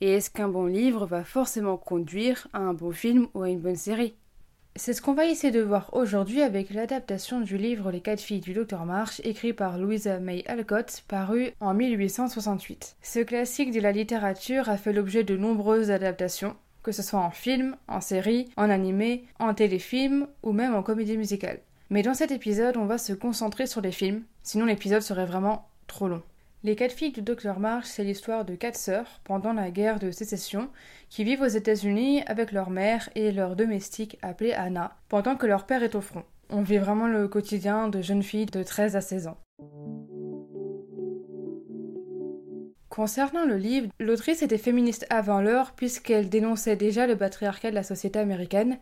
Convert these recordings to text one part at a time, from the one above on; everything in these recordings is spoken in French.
Et est-ce qu'un bon livre va forcément conduire à un bon film ou à une bonne série? C'est ce qu'on va essayer de voir aujourd'hui avec l'adaptation du livre Les quatre filles du docteur March, écrit par Louisa May Alcott, paru en 1868. Ce classique de la littérature a fait l'objet de nombreuses adaptations, que ce soit en film, en série, en animé, en téléfilm ou même en comédie musicale. Mais dans cet épisode, on va se concentrer sur les films, sinon l'épisode serait vraiment trop long. Les quatre filles du docteur March, c'est l'histoire de quatre sœurs pendant la guerre de sécession qui vivent aux États-Unis avec leur mère et leur domestique appelée Anna pendant que leur père est au front. On vit vraiment le quotidien de jeunes filles de 13 à 16 ans. Concernant le livre, l'autrice était féministe avant l'heure puisqu'elle dénonçait déjà le patriarcat de la société américaine.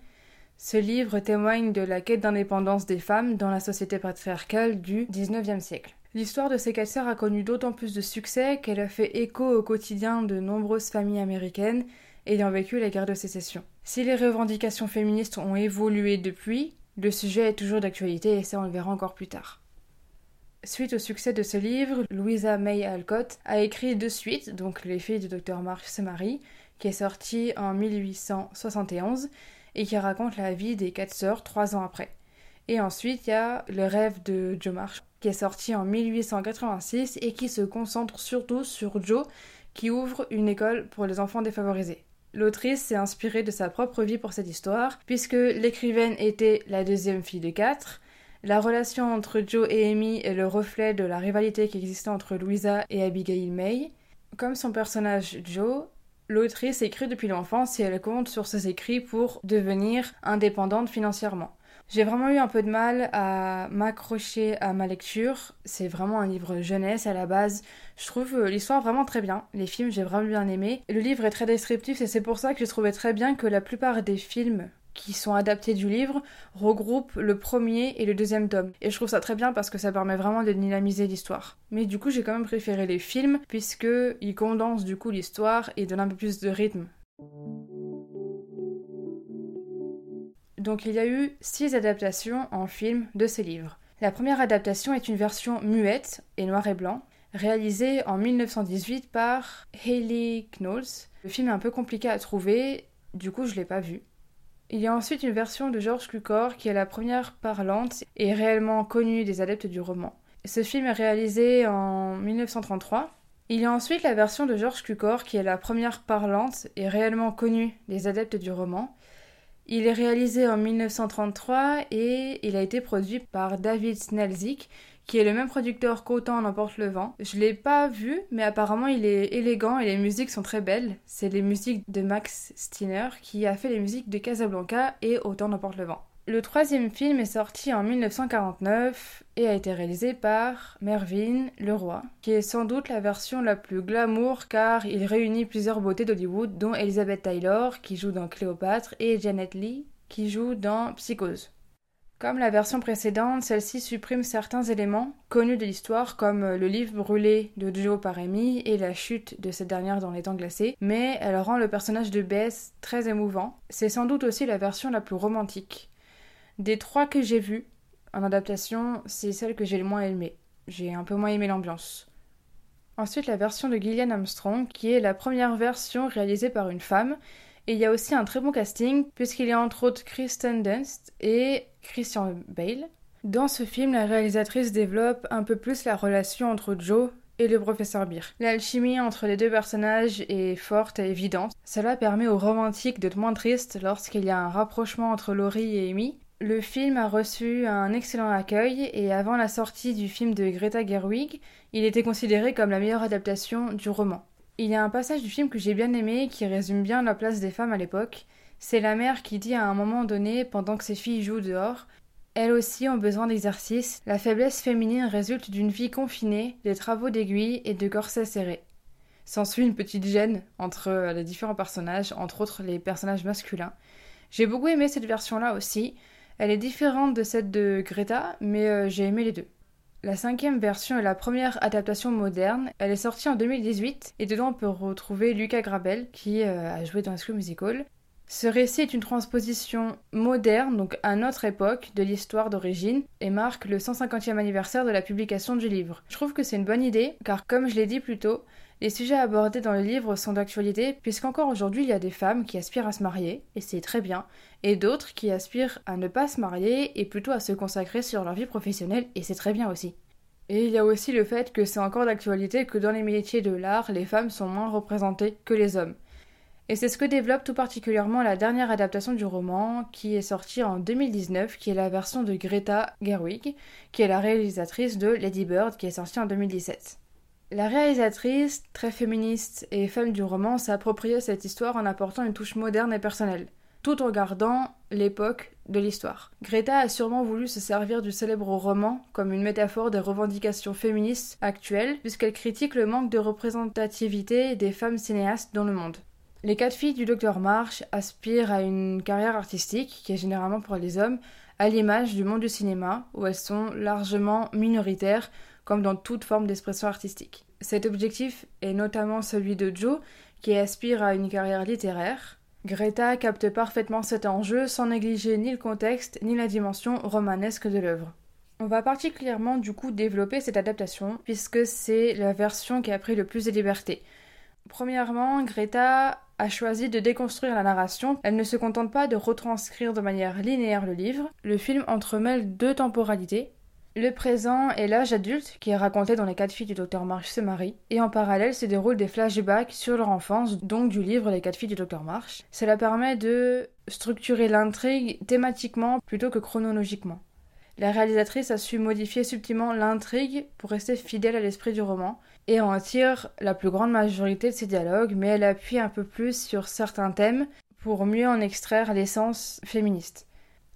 Ce livre témoigne de la quête d'indépendance des femmes dans la société patriarcale du XIXe siècle. L'histoire de ces quatre sœurs a connu d'autant plus de succès qu'elle a fait écho au quotidien de nombreuses familles américaines ayant vécu la guerre de sécession. Si les revendications féministes ont évolué depuis, le sujet est toujours d'actualité et ça on le verra encore plus tard. Suite au succès de ce livre, Louisa May Alcott a écrit deux suites, donc Les filles du docteur March se marient, qui est sorti en 1871 et qui raconte la vie des quatre sœurs trois ans après. Et ensuite, il y a Le rêve de Joe March, qui est sorti en 1886 et qui se concentre surtout sur Joe, qui ouvre une école pour les enfants défavorisés. L'autrice s'est inspirée de sa propre vie pour cette histoire, puisque l'écrivaine était la deuxième fille de quatre. La relation entre Joe et Amy est le reflet de la rivalité qui existait entre Louisa et Abigail May. Comme son personnage Joe, l'autrice écrit depuis l'enfance et elle compte sur ses écrits pour devenir indépendante financièrement. J'ai vraiment eu un peu de mal à m'accrocher à ma lecture. C'est vraiment un livre jeunesse à la base. Je trouve euh, l'histoire vraiment très bien. Les films, j'ai vraiment bien aimé. Le livre est très descriptif et c'est pour ça que j'ai trouvé très bien que la plupart des films qui sont adaptés du livre regroupent le premier et le deuxième tome. Et je trouve ça très bien parce que ça permet vraiment de dynamiser l'histoire. Mais du coup, j'ai quand même préféré les films puisqu'ils condensent du coup l'histoire et donnent un peu plus de rythme. Donc il y a eu six adaptations en film de ces livres. La première adaptation est une version muette et noir et blanc, réalisée en 1918 par Hayley Knowles. Le film est un peu compliqué à trouver, du coup je l'ai pas vu. Il y a ensuite une version de George Cukor qui est la première parlante et réellement connue des adeptes du roman. Ce film est réalisé en 1933. Il y a ensuite la version de George Cukor qui est la première parlante et réellement connue des adeptes du roman. Il est réalisé en 1933 et il a été produit par David Snelzik, qui est le même producteur qu'Autant n'emporte le vent. Je l'ai pas vu, mais apparemment il est élégant et les musiques sont très belles. C'est les musiques de Max Steiner qui a fait les musiques de Casablanca et Autant n'emporte le vent. Le troisième film est sorti en 1949 et a été réalisé par Mervyn Leroy, qui est sans doute la version la plus glamour car il réunit plusieurs beautés d'Hollywood, dont Elizabeth Taylor, qui joue dans Cléopâtre, et Janet Leigh, qui joue dans Psychose. Comme la version précédente, celle-ci supprime certains éléments connus de l'histoire, comme le livre brûlé de Joe par Amy et la chute de cette dernière dans les temps glacés, mais elle rend le personnage de Bess très émouvant. C'est sans doute aussi la version la plus romantique. Des trois que j'ai vues en adaptation, c'est celle que j'ai le moins aimée. J'ai un peu moins aimé l'ambiance. Ensuite, la version de Gillian Armstrong, qui est la première version réalisée par une femme. Et il y a aussi un très bon casting, puisqu'il y a entre autres Kristen Dunst et Christian Bale. Dans ce film, la réalisatrice développe un peu plus la relation entre Joe et le professeur Beer. L'alchimie entre les deux personnages est forte et évidente. Cela permet aux romantiques d'être moins tristes lorsqu'il y a un rapprochement entre Laurie et Amy, le film a reçu un excellent accueil et avant la sortie du film de Greta Gerwig, il était considéré comme la meilleure adaptation du roman. Il y a un passage du film que j'ai bien aimé qui résume bien la place des femmes à l'époque. C'est la mère qui dit à un moment donné, pendant que ses filles jouent dehors, elles aussi ont besoin d'exercice. La faiblesse féminine résulte d'une vie confinée, de travaux d'aiguille et de corsets serrés. S'ensuit une petite gêne entre les différents personnages, entre autres les personnages masculins. J'ai beaucoup aimé cette version-là aussi. Elle est différente de celle de Greta, mais euh, j'ai aimé les deux. La cinquième version est la première adaptation moderne. Elle est sortie en 2018 et dedans on peut retrouver Lucas Grabel qui euh, a joué dans School Musical. Ce récit est une transposition moderne, donc à notre époque, de l'histoire d'origine, et marque le 150e anniversaire de la publication du livre. Je trouve que c'est une bonne idée, car comme je l'ai dit plus tôt, les sujets abordés dans le livre sont d'actualité, puisqu'encore aujourd'hui il y a des femmes qui aspirent à se marier, et c'est très bien, et d'autres qui aspirent à ne pas se marier et plutôt à se consacrer sur leur vie professionnelle, et c'est très bien aussi. Et il y a aussi le fait que c'est encore d'actualité que dans les métiers de l'art, les femmes sont moins représentées que les hommes. Et c'est ce que développe tout particulièrement la dernière adaptation du roman, qui est sortie en 2019, qui est la version de Greta Gerwig, qui est la réalisatrice de Lady Bird, qui est sortie en 2017. La réalisatrice, très féministe et femme du roman, s'est appropriée cette histoire en apportant une touche moderne et personnelle, tout en gardant l'époque de l'histoire. Greta a sûrement voulu se servir du célèbre roman comme une métaphore des revendications féministes actuelles, puisqu'elle critique le manque de représentativité des femmes cinéastes dans le monde. Les quatre filles du docteur Marsh aspirent à une carrière artistique, qui est généralement pour les hommes, à l'image du monde du cinéma, où elles sont largement minoritaires, comme dans toute forme d'expression artistique. Cet objectif est notamment celui de Joe, qui aspire à une carrière littéraire. Greta capte parfaitement cet enjeu sans négliger ni le contexte ni la dimension romanesque de l'œuvre. On va particulièrement du coup développer cette adaptation puisque c'est la version qui a pris le plus de liberté. Premièrement, Greta a choisi de déconstruire la narration. Elle ne se contente pas de retranscrire de manière linéaire le livre. Le film entremêle deux temporalités. Le présent est l'âge adulte qui est raconté dans les quatre filles du docteur Marsh se marient, et en parallèle se déroulent des flashbacks sur leur enfance, donc du livre Les quatre filles du docteur Marsh. Cela permet de structurer l'intrigue thématiquement plutôt que chronologiquement. La réalisatrice a su modifier subtilement l'intrigue pour rester fidèle à l'esprit du roman, et en tire la plus grande majorité de ses dialogues, mais elle appuie un peu plus sur certains thèmes pour mieux en extraire l'essence féministe.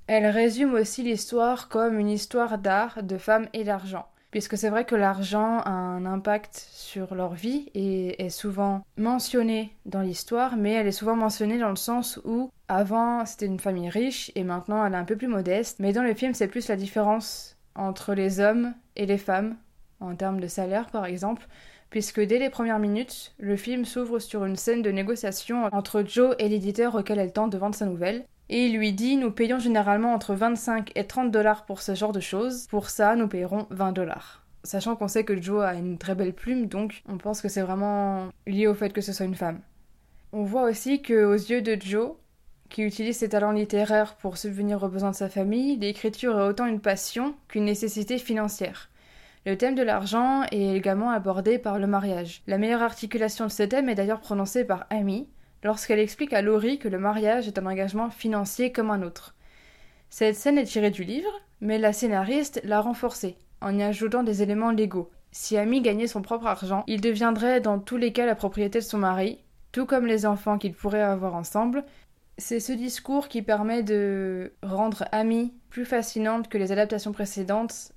Elle résume aussi l'histoire comme une histoire d'art, de femmes et d'argent, puisque c'est vrai que l'argent a un impact sur leur vie et est souvent mentionné dans l'histoire, mais elle est souvent mentionnée dans le sens où avant c'était une famille riche et maintenant elle est un peu plus modeste, mais dans le film c'est plus la différence entre les hommes et les femmes en termes de salaire par exemple, puisque dès les premières minutes, le film s'ouvre sur une scène de négociation entre Joe et l'éditeur auquel elle tente de vendre sa nouvelle. Et il lui dit Nous payons généralement entre 25 et 30 dollars pour ce genre de choses, pour ça nous payerons 20 dollars. Sachant qu'on sait que Joe a une très belle plume, donc on pense que c'est vraiment lié au fait que ce soit une femme. On voit aussi que aux yeux de Joe, qui utilise ses talents littéraires pour subvenir aux besoins de sa famille, l'écriture est autant une passion qu'une nécessité financière. Le thème de l'argent est également abordé par le mariage. La meilleure articulation de ce thème est d'ailleurs prononcée par Amy lorsqu'elle explique à Laurie que le mariage est un engagement financier comme un autre. Cette scène est tirée du livre, mais la scénariste l'a renforcée en y ajoutant des éléments légaux. Si Amy gagnait son propre argent, il deviendrait dans tous les cas la propriété de son mari, tout comme les enfants qu'ils pourraient avoir ensemble. C'est ce discours qui permet de rendre Amy plus fascinante que les adaptations précédentes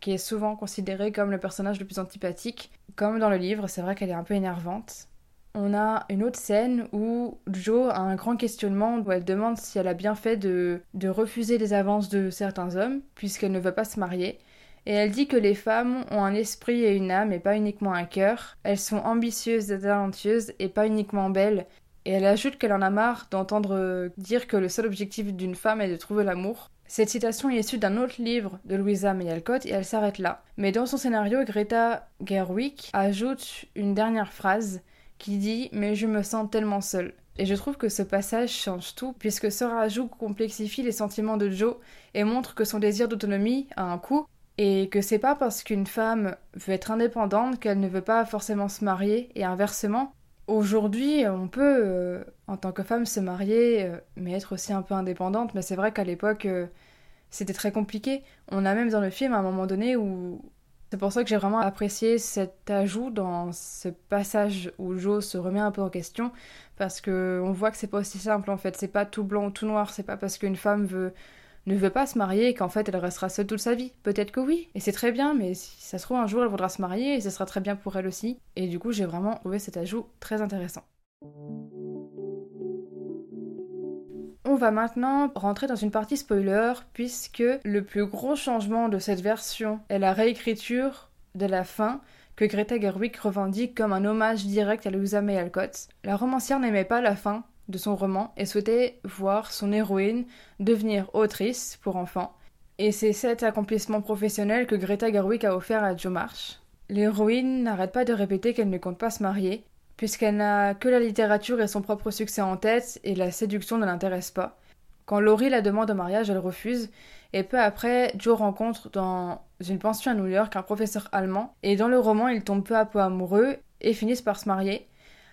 qui est souvent considérée comme le personnage le plus antipathique. Comme dans le livre, c'est vrai qu'elle est un peu énervante. On a une autre scène où Jo a un grand questionnement où elle demande si elle a bien fait de, refuser les avances de certains hommes, puisqu'elle ne veut pas se marier. Et elle dit que les femmes ont un esprit et une âme et pas uniquement un cœur. Elles sont ambitieuses et talentueuses et pas uniquement belles. Et elle ajoute qu'elle en a marre d'entendre dire que le seul objectif d'une femme est de trouver l'amour. Cette citation est issue d'un autre livre de Louisa May Alcott et elle s'arrête là. Mais dans son scénario, Greta Gerwig ajoute une dernière phrase qui dit Mais je me sens tellement seule. Et je trouve que ce passage change tout, puisque ce rajout complexifie les sentiments de Joe et montre que son désir d'autonomie a un coût, et que c'est pas parce qu'une femme veut être indépendante qu'elle ne veut pas forcément se marier, et inversement, Aujourd'hui, on peut, euh, en tant que femme, se marier, euh, mais être aussi un peu indépendante. Mais c'est vrai qu'à l'époque, euh, c'était très compliqué. On a même dans le film un moment donné où. C'est pour ça que j'ai vraiment apprécié cet ajout dans ce passage où Jo se remet un peu en question, parce que on voit que c'est pas aussi simple en fait. C'est pas tout blanc ou tout noir. C'est pas parce qu'une femme veut ne veut pas se marier qu'en fait elle restera seule toute sa vie. Peut-être que oui, et c'est très bien, mais si ça se trouve un jour elle voudra se marier et ce sera très bien pour elle aussi. Et du coup j'ai vraiment trouvé cet ajout très intéressant. On va maintenant rentrer dans une partie spoiler puisque le plus gros changement de cette version est la réécriture de la fin que Greta Gerwig revendique comme un hommage direct à Louisa May Alcott. La romancière n'aimait pas la fin de son roman et souhaitait voir son héroïne devenir autrice pour enfants. Et c'est cet accomplissement professionnel que Greta Gerwig a offert à Jo March. L'héroïne n'arrête pas de répéter qu'elle ne compte pas se marier, puisqu'elle n'a que la littérature et son propre succès en tête et la séduction ne l'intéresse pas. Quand Laurie la demande au mariage, elle refuse, et peu après, Joe rencontre dans une pension à New York un professeur allemand, et dans le roman, ils tombent peu à peu amoureux et finissent par se marier.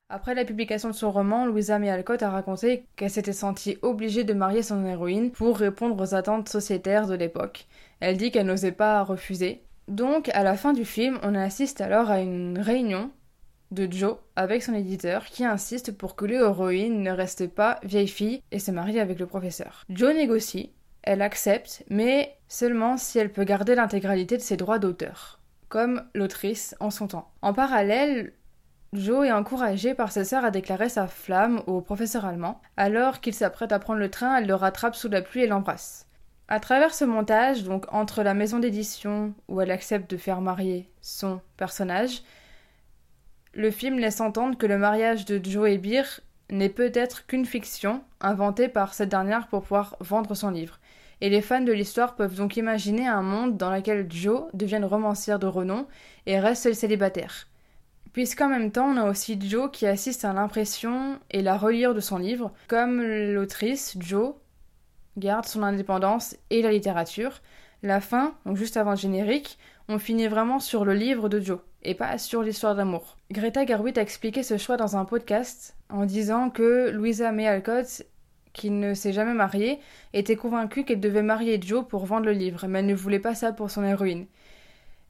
Après la publication de son roman, Louisa May Alcott a raconté qu'elle s'était sentie obligée de marier son héroïne pour répondre aux attentes sociétaires de l'époque. Elle dit qu'elle n'osait pas refuser. Donc, à la fin du film, on assiste alors à une réunion de Joe avec son éditeur qui insiste pour que l'héroïne ne reste pas vieille fille et se marie avec le professeur. Joe négocie, elle accepte, mais seulement si elle peut garder l'intégralité de ses droits d'auteur, comme l'autrice en son temps. En parallèle, Joe est encouragé par sa sœur à déclarer sa flamme au professeur allemand. Alors qu'il s'apprête à prendre le train, elle le rattrape sous la pluie et l'embrasse. À travers ce montage, donc entre la maison d'édition où elle accepte de faire marier son personnage, le film laisse entendre que le mariage de Joe et Beer n'est peut-être qu'une fiction inventée par cette dernière pour pouvoir vendre son livre. Et les fans de l'histoire peuvent donc imaginer un monde dans lequel Joe devienne romancière de renom et reste célibataire puisqu'en même temps on a aussi Joe qui assiste à l'impression et la relire de son livre, comme l'autrice Joe garde son indépendance et la littérature. La fin, donc juste avant générique, on finit vraiment sur le livre de Joe et pas sur l'histoire d'amour. Greta Gerwig a expliqué ce choix dans un podcast en disant que Louisa May Alcott, qui ne s'est jamais mariée, était convaincue qu'elle devait marier Joe pour vendre le livre, mais elle ne voulait pas ça pour son héroïne.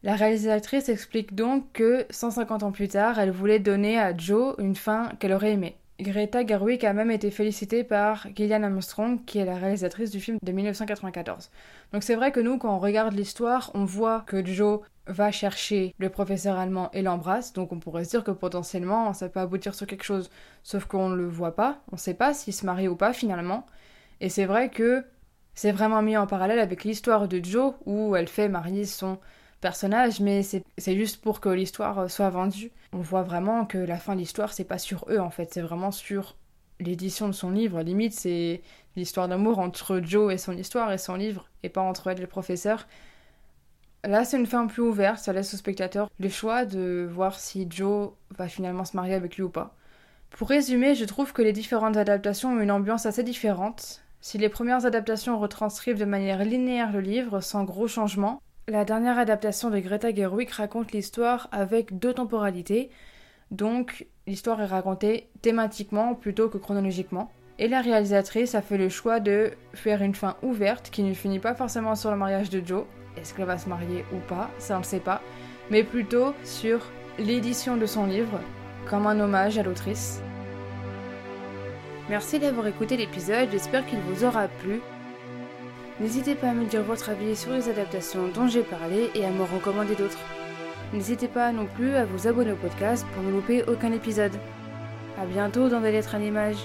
La réalisatrice explique donc que 150 ans plus tard, elle voulait donner à Joe une fin qu'elle aurait aimée. Greta Gerwig a même été félicitée par Gillian Armstrong, qui est la réalisatrice du film de 1994. Donc c'est vrai que nous, quand on regarde l'histoire, on voit que Joe va chercher le professeur allemand et l'embrasse, donc on pourrait se dire que potentiellement ça peut aboutir sur quelque chose, sauf qu'on ne le voit pas, on ne sait pas s'il se marie ou pas finalement. Et c'est vrai que c'est vraiment mis en parallèle avec l'histoire de Joe, où elle fait marier son personnage, mais c'est juste pour que l'histoire euh, soit vendue. On voit vraiment que la fin de l'histoire, c'est pas sur eux en fait, c'est vraiment sur l'édition de son livre. Limite, c'est l'histoire d'amour entre Joe et son histoire et son livre, et pas entre elle et le professeur. Là, c'est une fin plus ouverte, ça laisse au spectateur le choix de voir si Joe va finalement se marier avec lui ou pas. Pour résumer, je trouve que les différentes adaptations ont une ambiance assez différente. Si les premières adaptations retranscrivent de manière linéaire le livre, sans gros changements, la dernière adaptation de Greta Gerwig raconte l'histoire avec deux temporalités, donc l'histoire est racontée thématiquement plutôt que chronologiquement. Et la réalisatrice a fait le choix de faire une fin ouverte qui ne finit pas forcément sur le mariage de Joe, est-ce qu'elle va se marier ou pas, ça on ne sait pas, mais plutôt sur l'édition de son livre, comme un hommage à l'autrice. Merci d'avoir écouté l'épisode, j'espère qu'il vous aura plu. N'hésitez pas à me dire votre avis sur les adaptations dont j'ai parlé et à me recommander d'autres. N'hésitez pas non plus à vous abonner au podcast pour ne louper aucun épisode. A bientôt dans des lettres à l'image.